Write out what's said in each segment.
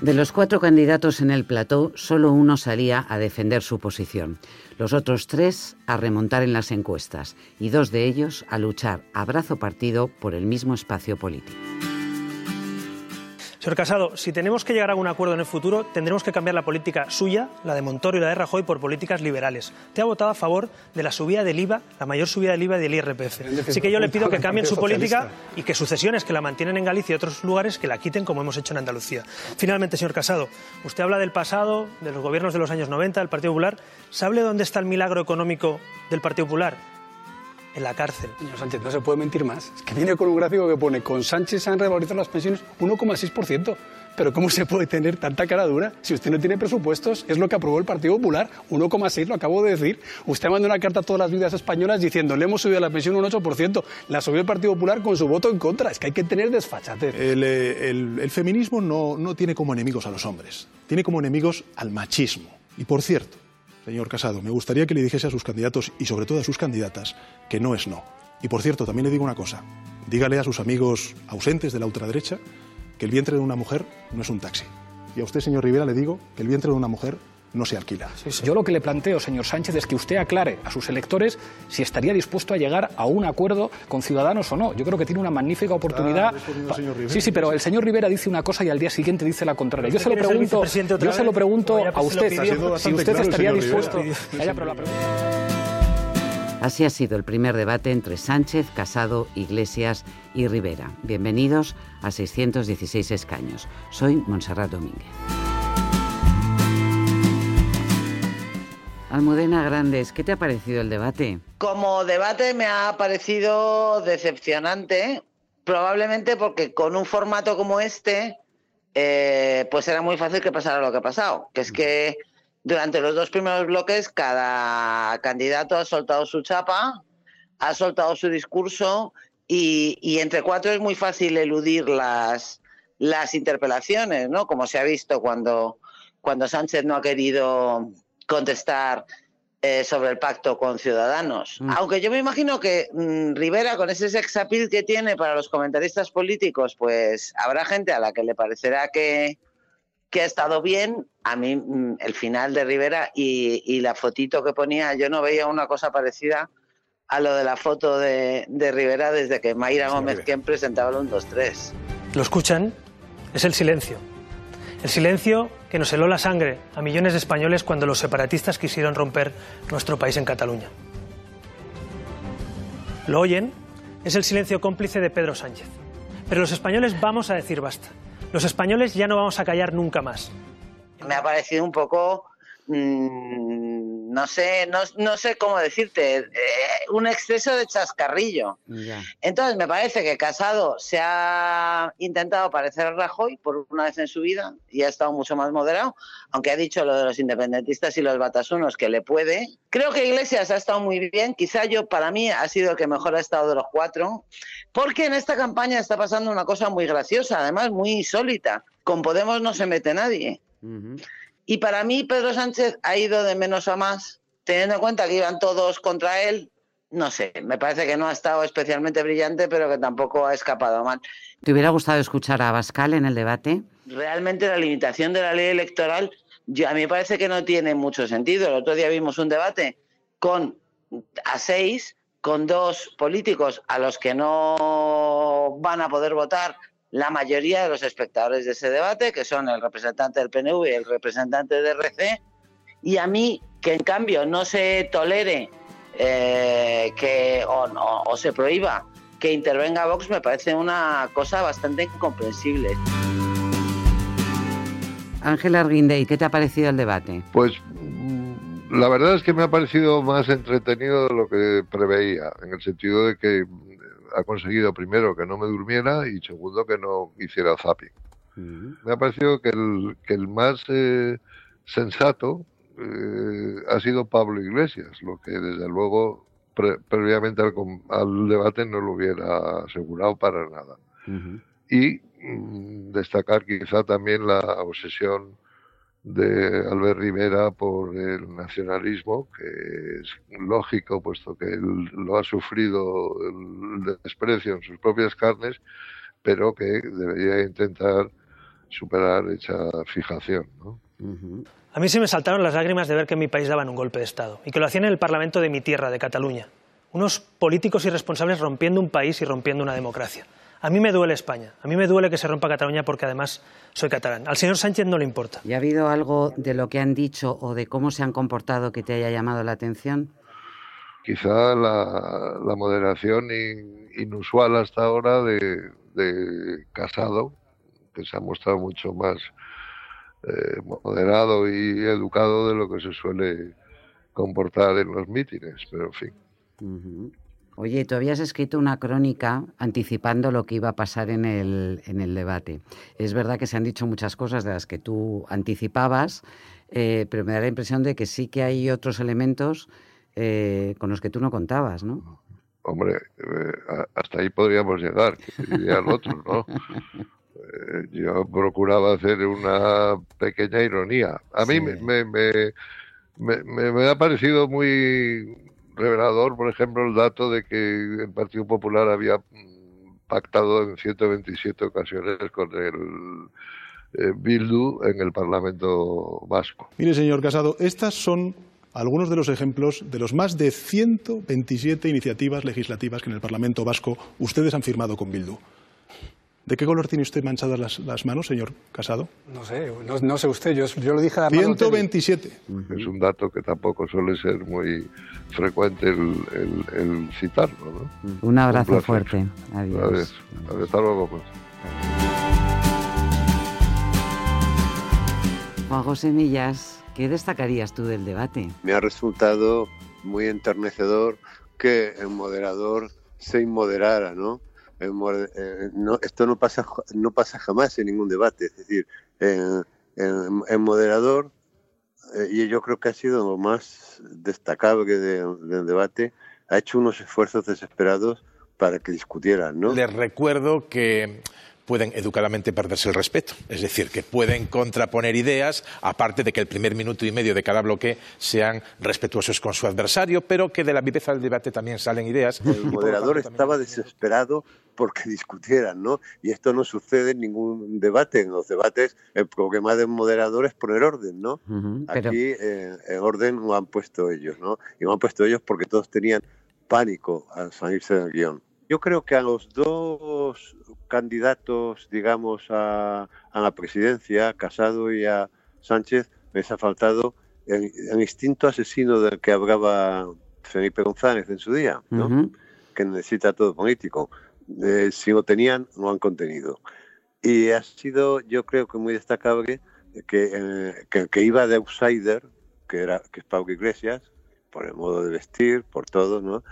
De los cuatro candidatos en el plató, solo uno salía a defender su posición, los otros tres a remontar en las encuestas y dos de ellos a luchar a brazo partido por el mismo espacio político. Señor Casado, si tenemos que llegar a un acuerdo en el futuro, tendremos que cambiar la política suya, la de Montoro y la de Rajoy, por políticas liberales. Te ha votado a favor de la subida del IVA, la mayor subida del IVA y del IRPF. Así que yo le pido que cambien su política y que sucesiones que la mantienen en Galicia y otros lugares que la quiten como hemos hecho en Andalucía. Finalmente, señor Casado, usted habla del pasado, de los gobiernos de los años 90, del Partido Popular. ¿Sabe dónde está el milagro económico del Partido Popular? En la cárcel. Señor Sánchez, no se puede mentir más. Es que viene con un gráfico que pone, con Sánchez se han revalorizado las pensiones 1,6%. Pero ¿cómo se puede tener tanta cara dura si usted no tiene presupuestos? Es lo que aprobó el Partido Popular, 1,6, lo acabo de decir. Usted mandó una carta a todas las vidas españolas diciendo, le hemos subido la pensión un 8%. La subió el Partido Popular con su voto en contra. Es que hay que tener desfachatez. El, eh, el, el feminismo no, no tiene como enemigos a los hombres, tiene como enemigos al machismo. Y por cierto, Señor Casado, me gustaría que le dijese a sus candidatos y sobre todo a sus candidatas que no es no. Y por cierto, también le digo una cosa. Dígale a sus amigos ausentes de la ultraderecha que el vientre de una mujer no es un taxi. Y a usted, señor Rivera, le digo que el vientre de una mujer no se alquila. Yo lo que le planteo, señor Sánchez, es que usted aclare a sus electores si estaría dispuesto a llegar a un acuerdo con Ciudadanos o no. Yo creo que tiene una magnífica oportunidad. sí, sí, pero el señor Rivera dice una cosa y al día siguiente dice la contraria. Yo se lo pregunto, yo se lo pregunto a usted si usted estaría dispuesto. Así ha sido el primer debate entre Sánchez, Casado, Iglesias y Rivera. Bienvenidos a 616 escaños. Soy Montserrat Domínguez. Almudena Grandes, ¿qué te ha parecido el debate? Como debate me ha parecido decepcionante, probablemente porque con un formato como este, eh, pues era muy fácil que pasara lo que ha pasado, que es que durante los dos primeros bloques cada candidato ha soltado su chapa, ha soltado su discurso y, entre cuatro es muy fácil eludir las, las interpelaciones, ¿no? Como se ha visto cuando, cuando Sánchez no ha querido contestar eh, sobre el pacto con Ciudadanos. Mm. Aunque yo me imagino que mm, Rivera, con ese sex appeal que tiene para los comentaristas políticos, pues habrá gente a la que le parecerá que, que ha estado bien. A mí mm, el final de Rivera y, la fotito que ponía, yo no veía una cosa parecida a lo de la foto de, Rivera desde que Mayra Gómez quien presentaba el 1, 2, 3. ¿Lo escuchan? Es el silencio. El silencio que nos heló la sangre a millones de españoles cuando los separatistas quisieron romper nuestro país en Cataluña. ¿Lo oyen? Es el silencio cómplice de Pedro Sánchez. Pero los españoles vamos a decir basta. Los españoles ya no vamos a callar nunca más. Me ha parecido un poco Mm, no sé, no, no, sé cómo decirte, eh, un exceso de chascarrillo. Entonces me parece que Casado se ha intentado parecer a Rajoy por una vez en su vida y ha estado mucho más moderado, aunque ha dicho lo de los independentistas y los batasunos que le puede. Creo que Iglesias ha estado muy bien, quizá yo para mí ha sido el que mejor ha estado de los cuatro, porque en esta campaña está pasando una cosa muy graciosa, además muy insólita. Con Podemos no se mete nadie. Y para mí Pedro Sánchez ha ido de menos a más, teniendo en cuenta que iban todos contra él. No sé, me parece que no ha estado especialmente brillante, pero que tampoco ha escapado mal. ¿Te hubiera gustado escuchar a Bascal en el debate? Realmente la limitación de la ley electoral, a mí me parece que no tiene mucho sentido. El otro día vimos un debate con a seis, con dos políticos a los que no van a poder votar la mayoría de los espectadores de ese debate, que son el representante del PNV y el representante de RC, y a mí, que en cambio no se tolere eh, que o, se prohíba que intervenga Vox, me parece una cosa bastante incomprensible. Ángela Arguindey, ¿qué te ha parecido el debate? Pues la verdad es que me ha parecido más entretenido de lo que preveía, en el sentido de que ha conseguido primero que no me durmiera y segundo que no hiciera zapping. Me ha parecido que el, que el más eh, sensato eh, ha sido Pablo Iglesias, lo que desde luego previamente al, debate no lo hubiera asegurado para nada. Y mm, destacar quizá también la obsesión de Albert Rivera por el nacionalismo, que es lógico, puesto que él lo ha sufrido el desprecio en sus propias carnes, pero que debería intentar superar esa fijación. ¿no? A mí se me saltaron las lágrimas de ver que en mi país daban un golpe de Estado y que lo hacían en el Parlamento de mi tierra, de Cataluña. Unos políticos irresponsables rompiendo un país y rompiendo una democracia. A mí me duele España, a mí me duele que se rompa Cataluña porque además soy catalán. Al señor Sánchez no le importa. ¿Y ha habido algo de lo que han dicho o de cómo se han comportado que te haya llamado la atención? Quizá la, moderación inusual hasta ahora de, de Casado, que se ha mostrado mucho más eh, moderado y educado de lo que se suele comportar en los mítines, pero en fin. Oye, tú habías escrito una crónica anticipando lo que iba a pasar en el, en el debate. Es verdad que se han dicho muchas cosas de las que tú anticipabas, eh, pero me da la impresión de que sí que hay otros elementos eh, con los que tú no contabas, ¿no? Hombre, hasta ahí podríamos llegar, que diría el otro, ¿no? Eh, yo procuraba hacer una pequeña ironía. A mí me, me, me, me, ha parecido muy revelador, por ejemplo, el dato de que el Partido Popular había pactado en 127 ocasiones con el eh, Bildu en el Parlamento vasco. Mire, señor Casado, estas son algunos de los ejemplos de los más de 127 iniciativas legislativas que en el Parlamento vasco ustedes han firmado con Bildu. ¿De qué color tiene usted manchadas las, manos, señor Casado? No sé, no, sé usted, yo, yo, lo dije a 127. Es un dato que tampoco suele ser muy frecuente el, citarlo. ¿no? Un abrazo fuerte. Adiós. Adiós. Hasta luego. Pues. Juan José Millas, ¿qué destacarías tú del debate? Me ha resultado muy enternecedor que el moderador se inmoderara, ¿no? Eh, no, esto no pasa, no pasa jamás en ningún debate. Es decir, en, moderador, eh, y yo creo que ha sido lo más destacable del debate, ha hecho unos esfuerzos desesperados para que discutieran. ¿no? Les recuerdo que pueden educadamente perderse el respeto. Es decir, que pueden contraponer ideas, aparte de que el primer minuto y medio de cada bloque sean respetuosos con su adversario, pero que de la viveza del debate también salen ideas. El moderador estaba desesperado porque discutieran, ¿no? Y esto no sucede en ningún debate. En los debates el problema del moderador es poner orden, ¿no? Aquí eh, en orden lo han puesto ellos, ¿no? Y lo han puesto ellos porque todos tenían pánico al salirse del guion. Yo creo que a los dos candidatos, digamos, a, la presidencia, Casado y a Sánchez, les ha faltado el, instinto asesino del que hablaba Felipe González en su día, ¿no? que necesita todo político. Eh, si lo tenían, lo han contenido. Y ha sido, yo creo que muy destacable, que, eh, que, que iba de outsider, que, era, que es Pablo Iglesias, por el modo de vestir, por todo, ¿no?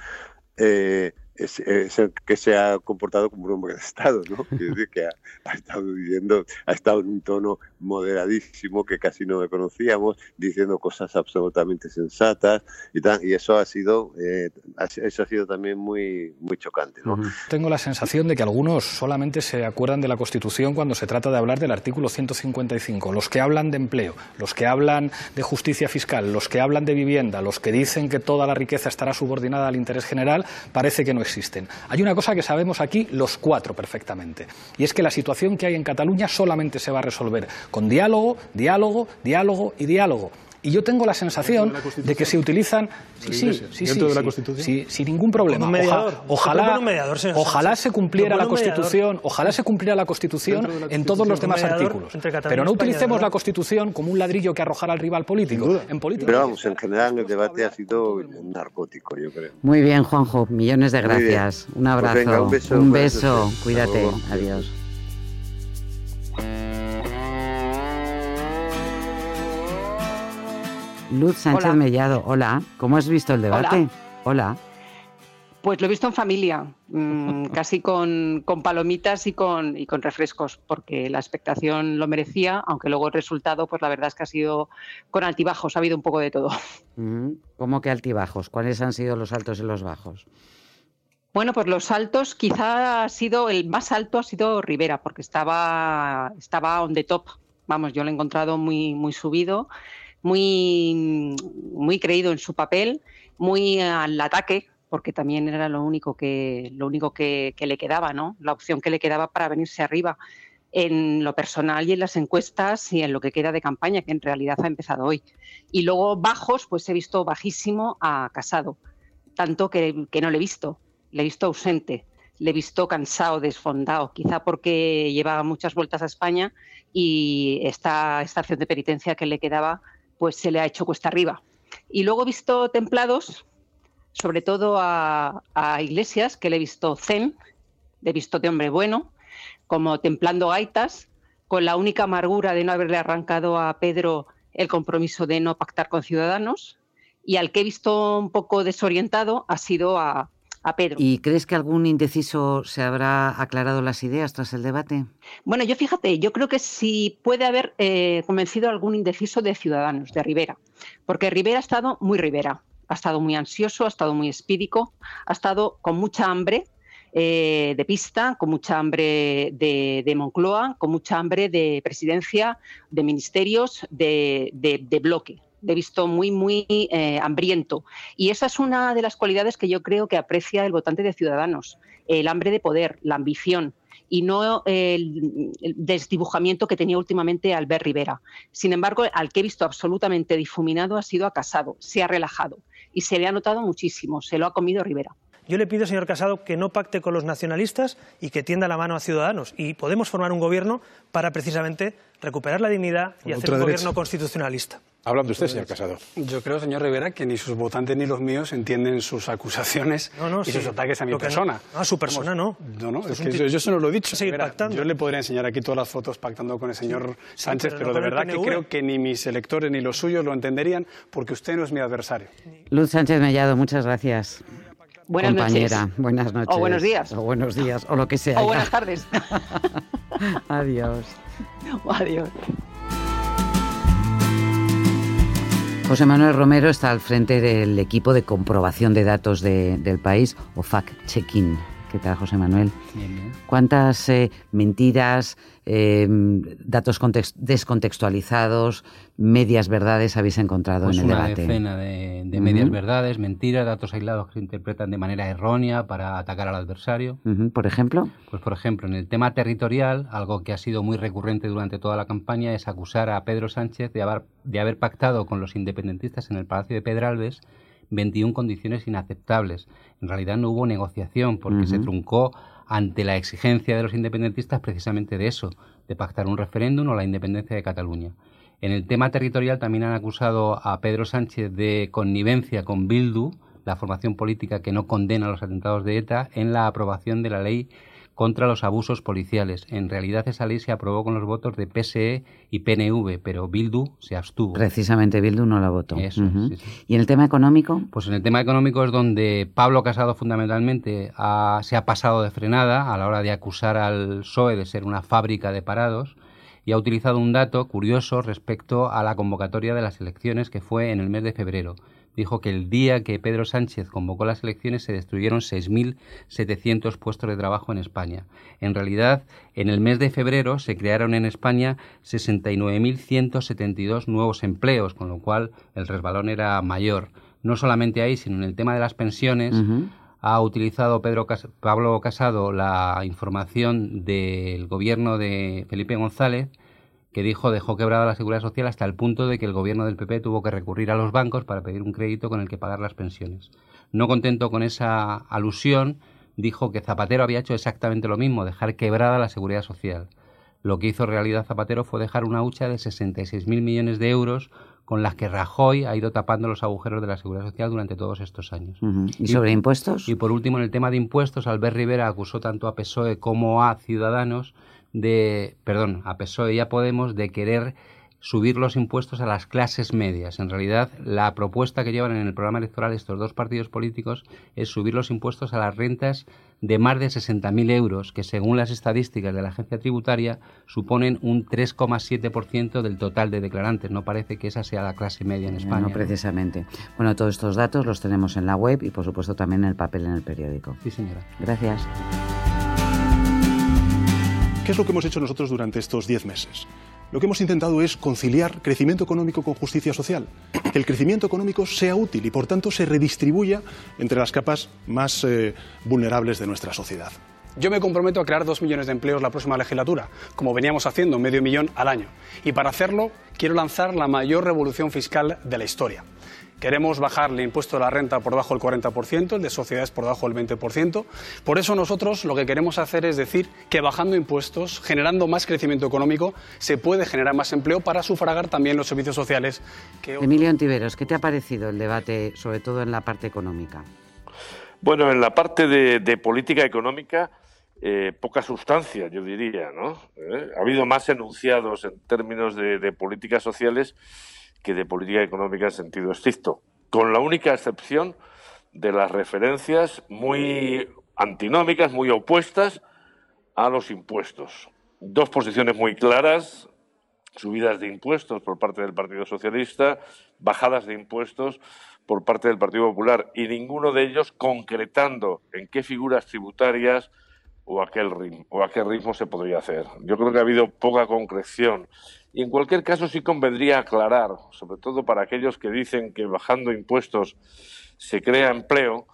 Eh, es, el que se ha comportado como un hombre de Estado, ¿no? decir, que ha, estado viviendo, ha estado en un tono moderadísimo que casi no conocíamos, diciendo cosas absolutamente sensatas y tal, y eso ha sido, eh, eso ha sido también muy, muy chocante, ¿no? Tengo la sensación de que algunos solamente se acuerdan de la Constitución cuando se trata de hablar del artículo 155, los que hablan de empleo, los que hablan de justicia fiscal, los que hablan de vivienda, los que dicen que toda la riqueza estará subordinada al interés general, parece que no existen. Hay una cosa que sabemos aquí los cuatro perfectamente, y es que la situación que hay en Cataluña solamente se va a resolver con diálogo, diálogo, diálogo y diálogo. Y yo tengo la sensación de, que se utilizan sí, sí, sí, dentro de la Constitución sí, sin ningún problema. ojalá, ojalá se cumpliera la Constitución, ojalá se cumpliera la Constitución en todos los demás artículos. Pero no utilicemos la Constitución como un ladrillo que arrojar al rival político. En política. Pero vamos, en general el debate ha sido narcótico, yo creo. Muy bien, Juanjo, millones de gracias. Un pues abrazo, un beso, un beso. cuídate, adiós. Luz Sánchez Mellado, hola. ¿Cómo has visto el debate? Hola. Pues lo he visto en familia, mm, casi con, palomitas y con, y con refrescos, porque la expectación lo merecía, aunque luego el resultado, pues la verdad es que ha sido con altibajos, ha habido un poco de todo. ¿Cómo que altibajos? ¿Cuáles han sido los altos y los bajos? Bueno, pues los altos, quizá ha sido el más alto ha sido Rivera, porque estaba, estaba on the top. Vamos, yo lo he encontrado muy, muy subido muy, muy creído en su papel, muy al ataque, porque también era lo único que, lo único que, le quedaba, ¿no? La opción que le quedaba para venirse arriba. en lo personal y en las encuestas y en lo que queda de campaña, que en realidad ha empezado hoy. Y luego bajos, pues he visto bajísimo a Casado, tanto que, que no le he visto, le he visto ausente, le he visto cansado, desfondado, quizá porque llevaba muchas vueltas a España y esta estación de penitencia que le quedaba, pues se le ha hecho cuesta arriba. Y luego he visto templados, sobre todo a, Iglesias, que le he visto zen, le he visto de hombre bueno, como templando gaitas, con la única amargura de no haberle arrancado a Pedro el compromiso de no pactar con Ciudadanos, y al que he visto un poco desorientado ha sido a, Pedro. ¿Y crees que algún indeciso se habrá aclarado las ideas tras el debate? Bueno, yo fíjate, yo creo que sí puede haber eh, convencido a algún indeciso de Ciudadanos, de Rivera, porque Rivera ha estado muy Rivera, ha estado muy ansioso, ha estado muy espídico, ha estado con mucha hambre eh, de pista, con mucha hambre de, Moncloa, con mucha hambre de presidencia, de ministerios, de, bloque. De visto muy, muy eh, hambriento. Y esa es una de las cualidades que yo creo que aprecia el votante de Ciudadanos, el hambre de poder, la ambición y no el, desdibujamiento que tenía últimamente Albert Rivera. Sin embargo, al que he visto absolutamente difuminado ha sido a Casado, se ha relajado y se le ha notado muchísimo, se lo ha comido Rivera. Yo le pido, señor Casado, que no pacte con los nacionalistas y que tienda la mano a Ciudadanos. Y podemos formar un gobierno para precisamente recuperar la dignidad y hacer un gobierno constitucionalista. Hablando usted, señor Casado. Yo creo, señor Rivera, que ni sus votantes ni los míos entienden sus acusaciones y sus ataques a mi persona. No, a su persona no. No, no, es, que yo, eso no lo he dicho. yo le podría enseñar aquí todas las fotos pactando con el señor Sánchez, pero, de verdad que creo que ni mis electores ni los suyos lo entenderían porque usted no es mi adversario. Luz Sánchez Mellado, muchas gracias. Buenas compañera. Noches. Buenas noches. O buenos días. O buenos días, o lo que sea. O buenas tardes. Adiós. adiós. José Manuel Romero está al frente del equipo de comprobación de datos del país, o fact-checking. ¿Qué tal, José Manuel? ¿Cuántas eh, mentiras, em, datos descontextualizados, medias verdades habéis encontrado pues en el debate? Una decena de, medias verdades, mentiras, datos aislados que se interpretan de manera errónea para atacar al adversario. ¿Por ejemplo? Pues, por ejemplo, en el tema territorial, algo que ha sido muy recurrente durante toda la campaña es acusar a Pedro Sánchez de haber, de haber pactado con los independentistas en el Palacio de Pedralbes 21 condiciones inaceptables. En realidad no hubo negociación porque se truncó ante la exigencia de los independentistas precisamente de eso, de pactar un referéndum o la independencia de Cataluña. En el tema territorial también han acusado a Pedro Sánchez de connivencia con Bildu, la formación política que no condena los atentados de ETA, en la aprobación de la ley contra los abusos policiales. En realidad esa ley se aprobó con los votos de PSE y PNV, pero Bildu se abstuvo. Precisamente Bildu no la votó. ¿Y en el tema económico? Pues en el tema económico es donde Pablo Casado fundamentalmente se ha pasado de frenada a la hora de acusar al PSOE de ser una fábrica de parados y ha utilizado un dato curioso respecto a la convocatoria de las elecciones que fue en el mes de febrero dijo que el día que Pedro Sánchez convocó las elecciones se destruyeron 6.700 puestos de trabajo en España. En realidad, en el mes de febrero se crearon en España 69.172 nuevos empleos, con lo cual el resbalón era mayor. No solamente ahí, sino en el tema de las pensiones. Ha utilizado Pedro Pablo Casado la información del gobierno de Felipe González, que dijo dejó quebrada la seguridad social hasta el punto de que el gobierno del PP tuvo que recurrir a los bancos para pedir un crédito con el que pagar las pensiones. No contento con esa alusión, dijo que Zapatero había hecho exactamente lo mismo, dejar quebrada la seguridad social. Lo que hizo realidad Zapatero fue dejar una hucha de 66.000 millones de euros con las que Rajoy ha ido tapando los agujeros de la seguridad social durante todos estos años. ¿Y, sobre impuestos? Y por último, en el tema de impuestos, Albert Rivera acusó tanto a PSOE como a Ciudadanos de, perdón, a PSOE y a Podemos de querer subir los impuestos a las clases medias. En realidad, la propuesta que llevan en el programa electoral estos dos partidos políticos es subir los impuestos a las rentas de más de 60.000 euros, que según las estadísticas de la agencia tributaria suponen un 3,7% del total de declarantes. No parece que esa sea la clase media en España. No, precisamente. Bueno, todos estos datos los tenemos en la web y, por supuesto, también en el papel en el periódico. Sí, señora. Gracias. ¿Qué es lo que hemos hecho nosotros durante estos diez meses? Lo que hemos intentado es conciliar crecimiento económico con justicia social, que el crecimiento económico sea útil y por tanto se redistribuya entre las capas más eh, vulnerables de nuestra sociedad. Yo me comprometo a crear dos millones de empleos la próxima legislatura, como veníamos haciendo, medio millón al año. Y para hacerlo, quiero lanzar la mayor revolución fiscal de la historia. Queremos bajar el impuesto de la renta por debajo del 40%, el de sociedades por debajo del 20%. Por eso nosotros lo que queremos hacer es decir que bajando impuestos, generando más crecimiento económico, se puede generar más empleo para sufragar también los servicios sociales. Que... Emilio Antiveros, ¿qué te ha parecido el debate, sobre todo en la parte económica? Bueno, en la parte de, política económica, eh, poca sustancia, yo diría, ¿no? Eh, ha habido más enunciados en términos de políticas sociales que de política económica en sentido estricto, con la única excepción de las referencias muy antinómicas, muy opuestas a los impuestos. Dos posiciones muy claras, subidas de impuestos por parte del Partido Socialista, bajadas de impuestos por parte del Partido Popular y ninguno de ellos concretando en qué figuras tributarias o a qué ritmo, o a qué ritmo se podría hacer. Yo creo que ha habido poca concreción y en cualquier caso sí convendría aclarar, sobre todo para aquellos que dicen que bajando impuestos se crea empleo,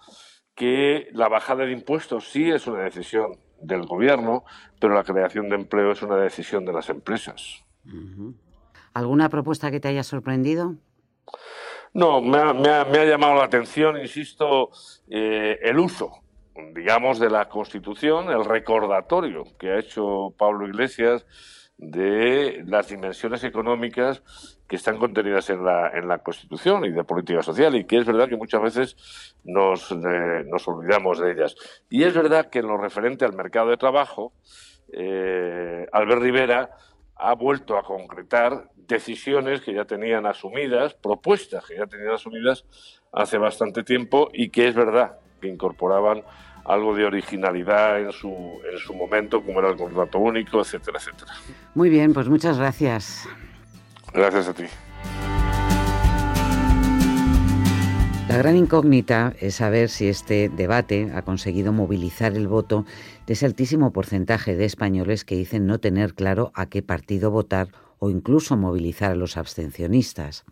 que la bajada de impuestos sí es una decisión del gobierno, pero la creación de empleo es una decisión de las empresas. ¿Alguna propuesta que te haya sorprendido? No, me ha, llamado la atención, insisto, eh, el uso, digamos, de la Constitución, el recordatorio que ha hecho Pablo Iglesias de las dimensiones económicas que están contenidas en la, en la Constitución y de política social y que es verdad que muchas veces nos, eh, nos olvidamos de ellas. Y es verdad que en lo referente al mercado de trabajo, eh, Albert Rivera ha vuelto a concretar decisiones que ya tenían asumidas, propuestas que ya tenían asumidas hace bastante tiempo y que es verdad que incorporaban algo de originalidad en su, en su momento, como era el contrato único, etcétera, etcétera. Muy bien, pues muchas gracias. Gracias a ti. La gran incógnita es saber si este debate ha conseguido movilizar el voto de ese altísimo porcentaje de españoles que dicen no tener claro a qué partido votar o incluso movilizar a los abstencionistas.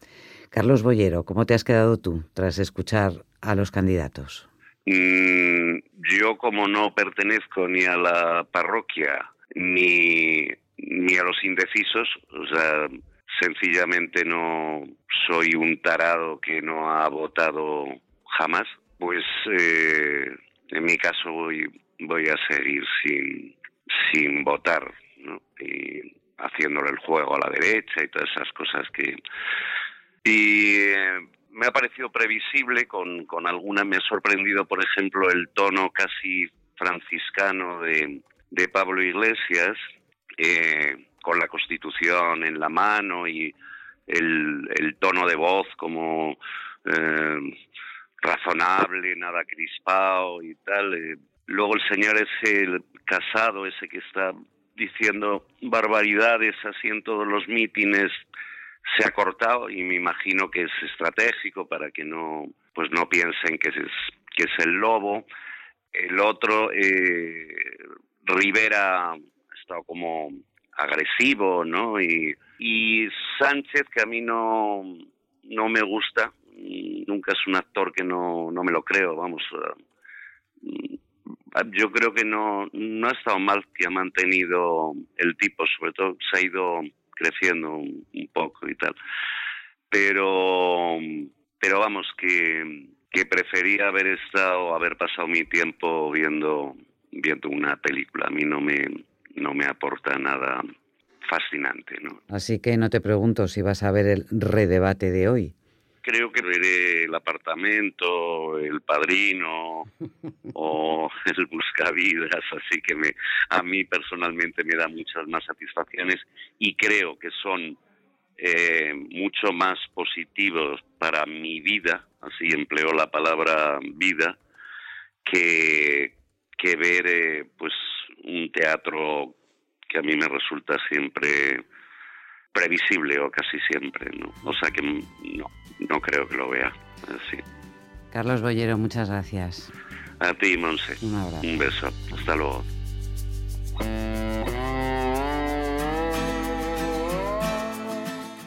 Carlos Boyero, ¿cómo te has quedado tú tras escuchar a los candidatos? Mm, yo como no pertenezco ni a la parroquia ni, ni a los indecisos, o sea, sencillamente no soy un tarado que no ha votado jamás, pues eh, en mi caso voy, voy a seguir sin, sin votar, ¿no? Y haciéndole el juego a la derecha y todas esas cosas que... Y eh, me ha parecido previsible, con, con alguna me ha sorprendido, por ejemplo, el tono casi franciscano de, de Pablo Iglesias, eh, con la Constitución en la mano y el, tono de voz como eh, razonable, nada crispado y tal. Eh, luego el señor ese el casado, ese que está diciendo barbaridades así en todos los mítines se ha cortado y me imagino que es estratégico para que no pues no piensen que es que es el lobo. El otro eh, Rivera ha estado como agresivo no y, y Sánchez que a mí no no me gusta nunca es un actor que no no me lo creo vamos eh, yo creo que no no ha estado mal que ha mantenido el tipo sobre todo se ha ido creciendo un, poco y tal. Pero, pero vamos, que, que prefería haber estado, haber pasado mi tiempo viendo, viendo una película. A mí no me, no me aporta nada fascinante, ¿no? Así que no te pregunto si vas a ver el redebate de hoy creo que veré el apartamento, el padrino o el buscavidas, así que me, a mí personalmente me da muchas más satisfacciones y creo que son eh, mucho más positivos para mi vida, así empleo la palabra vida, que, que ver eh, pues un teatro que a mí me resulta siempre previsible o casi siempre, ¿no? O sea que no, no creo que lo vea así. Carlos Bollero, muchas gracias. A ti, Monse. Un abrazo. Un beso. Hasta luego.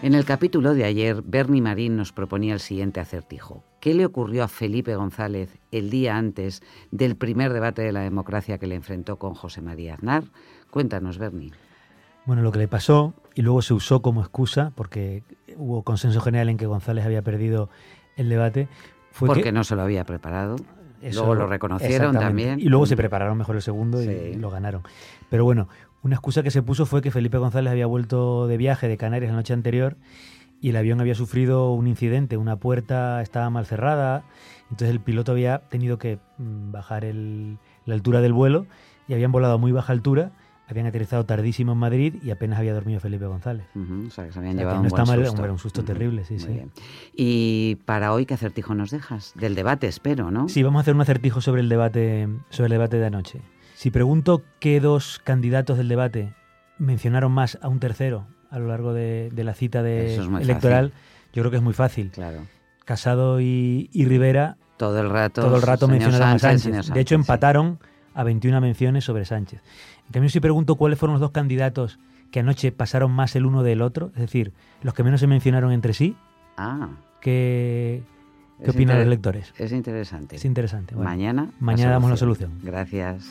En el capítulo de ayer, Bernie Marín nos proponía el siguiente acertijo. ¿Qué le ocurrió a Felipe González el día antes del primer debate de la democracia que le enfrentó con José María Aznar? Cuéntanos, Bernie. Bueno, lo que le pasó, y luego se usó como excusa, porque hubo consenso general en que González había perdido el debate, fue porque no se lo había preparado. Luego lo reconocieron también. Y luego se prepararon mejor el segundo y lo ganaron. Pero bueno, una excusa que se puso fue que Felipe González había vuelto de viaje de Canarias la noche anterior y el avión había sufrido un incidente, una puerta estaba mal cerrada, entonces el piloto había tenido que mm, bajar la altura del vuelo y habían volado a muy baja altura habían aterrizado tardísimo en Madrid y apenas había dormido Felipe González. o sea, que se habían llevado un está mal, susto. un susto terrible, sí, sí. Y para hoy, ¿qué acertijo nos dejas? Del debate, espero, ¿no? Sí, vamos a hacer un acertijo sobre el debate, sobre el debate de anoche. Si pregunto qué dos candidatos del debate mencionaron más a un tercero a lo largo de, la cita de electoral, yo creo que es muy fácil. Claro. Casado y, Rivera todo el rato, todo el rato mencionaron a Sánchez. de hecho, empataron a 21 menciones sobre Sánchez. Cambio, si pregunto cuáles fueron los dos candidatos que anoche pasaron más el uno del otro, es decir, los que menos se mencionaron entre sí, ah. ¿qué, qué opinan los lectores? Es interesante. Es interesante. mañana. Mañana damos la solución. Gracias.